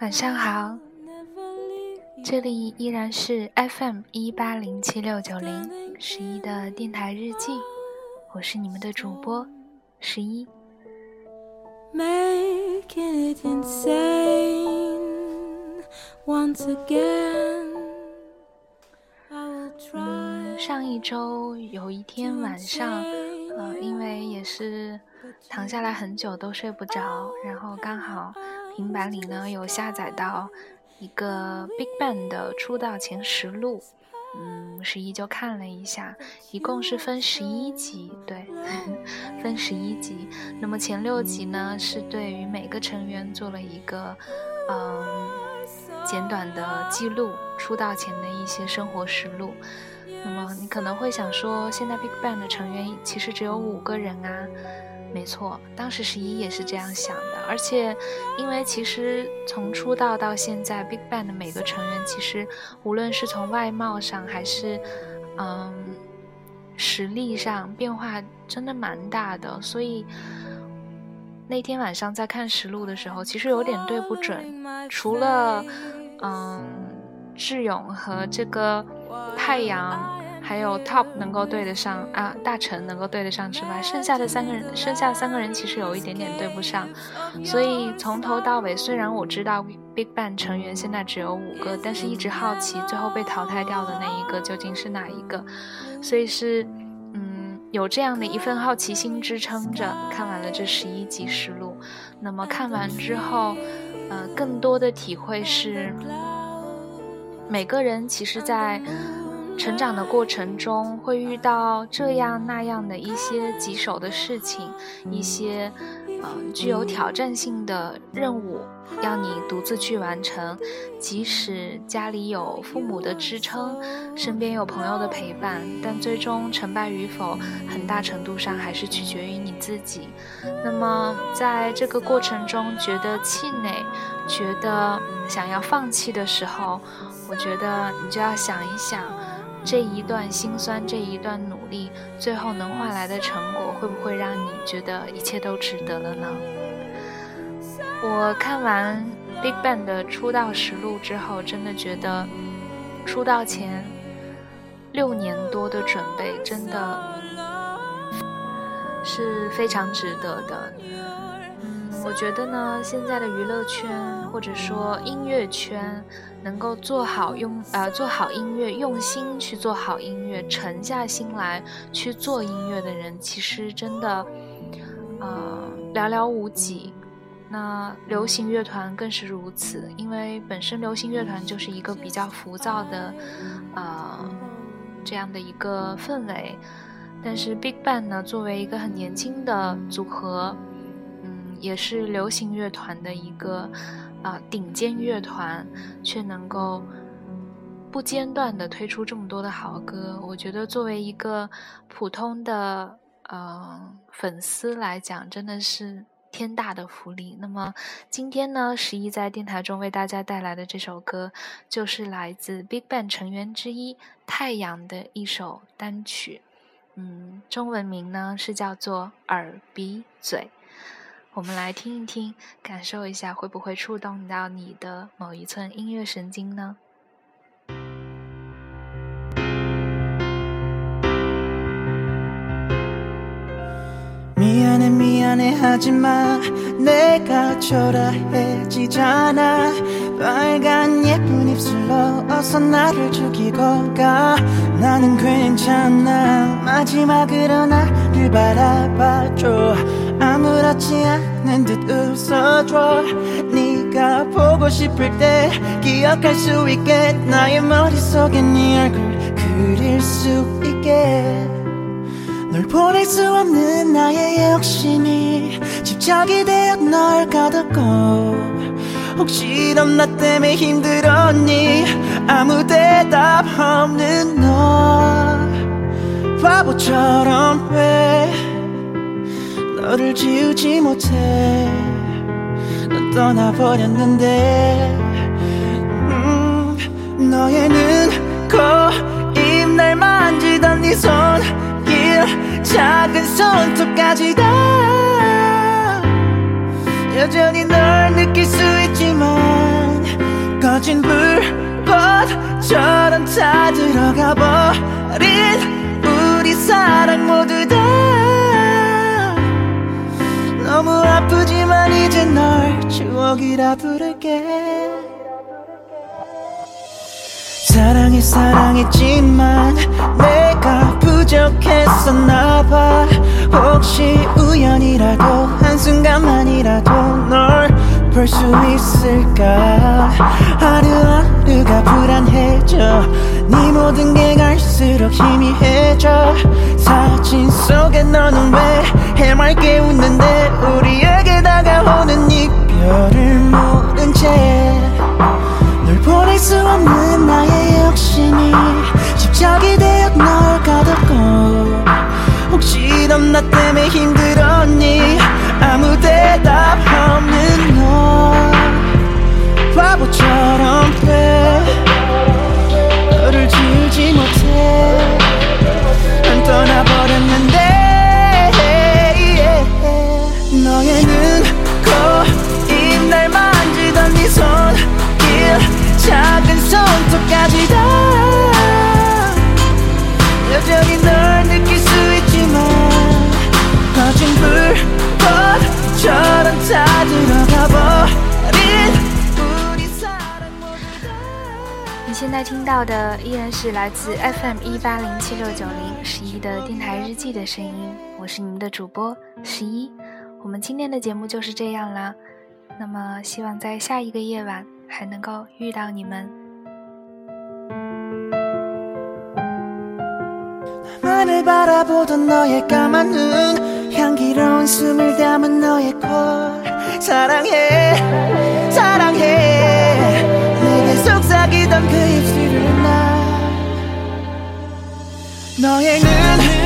晚上好，这里依然是 FM 一八零七六九零十一的电台日记，我是你们的主播十一。嗯，上一周有一天晚上。呃，因为也是躺下来很久都睡不着，然后刚好平板里呢有下载到一个 BigBang 的出道前实录，嗯，十一就看了一下，一共是分十一集，对，分十一集。那么前六集呢是对于每个成员做了一个，嗯。简短的记录出道前的一些生活实录。那么你可能会想说，现在 BigBang 的成员其实只有五个人啊？没错，当时十一也是这样想的。而且，因为其实从出道到现在，BigBang 的每个成员其实无论是从外貌上还是嗯实力上变化真的蛮大的，所以。那天晚上在看实录的时候，其实有点对不准。除了，嗯，智勇和这个太阳，还有 Top 能够对得上啊，大成能够对得上之外，剩下的三个人，剩下三个人其实有一点点对不上。所以从头到尾，虽然我知道 BigBang 成员现在只有五个，但是一直好奇最后被淘汰掉的那一个究竟是哪一个。所以是。嗯有这样的一份好奇心支撑着，看完了这十一集实录。那么看完之后，呃，更多的体会是，每个人其实，在成长的过程中，会遇到这样那样的一些棘手的事情，一些。具有挑战性的任务要你独自去完成，即使家里有父母的支撑，身边有朋友的陪伴，但最终成败与否，很大程度上还是取决于你自己。那么，在这个过程中觉得气馁、觉得想要放弃的时候，我觉得你就要想一想。这一段心酸，这一段努力，最后能换来的成果，会不会让你觉得一切都值得了呢？我看完 BigBang 的出道实录之后，真的觉得出道前六年多的准备，真的是非常值得的。我觉得呢，现在的娱乐圈或者说音乐圈。能够做好用呃做好音乐，用心去做好音乐，沉下心来去做音乐的人，其实真的，呃寥寥无几。那流行乐团更是如此，因为本身流行乐团就是一个比较浮躁的，呃这样的一个氛围。但是 BigBang 呢，作为一个很年轻的组合，也是流行乐团的一个。啊，顶尖乐团却能够不间断的推出这么多的好歌，我觉得作为一个普通的呃粉丝来讲，真的是天大的福利。那么今天呢，十一在电台中为大家带来的这首歌，就是来自 BigBang 成员之一太阳的一首单曲，嗯，中文名呢是叫做耳鼻嘴。我们来听一听，感受一下，会不会触动到你的某一寸音乐神经呢？ 아무렇지 않은 듯 웃어줘. 네가 보고 싶을 때 기억할 수 있게 나의 머릿속에 네 얼굴 그릴 수 있게. 널 보낼 수 없는 나의 욕심이 집착이 되어 널 가뒀고. 혹시 넌 나 때문에 힘들었니? 아무 대답 없는 너. 바보처럼 왜 너를 지우지 못해. 넌 떠나버렸는데. 음, 너의 눈, 코, 입 날 만지던 네손 작은 손톱까지 다. 여전히 널 느낄 수 있지만 꺼진 불꽃처럼 다 들어가 버린 우리 사랑 모두 다 너무 아프지만 이제 널 추억이라 부를게. 사랑해 사랑했지만 내가 부족했었나봐. 혹시 우연이라도 한순간만이라도 널 볼 수 있을까? 하루하루가 불안해져 네 모든 게 갈수록 희미해져. 사진 속에 너는 왜 해맑게 웃는데 우리에게 다가오는 이별을 모른 채널 보낼 수 없는 나의 욕심이 집착이 되어 널 가뒀고 혹시 넌나 때문에 힘 在听到的依然是来自 FM 一八零七六九零十一的电台日记的声音，我是你们的主播十一。我们今天的节目就是这样啦，那么希望在下一个夜晚还能够遇到你们。 속삭이던 그 입술을 나 너의 눈,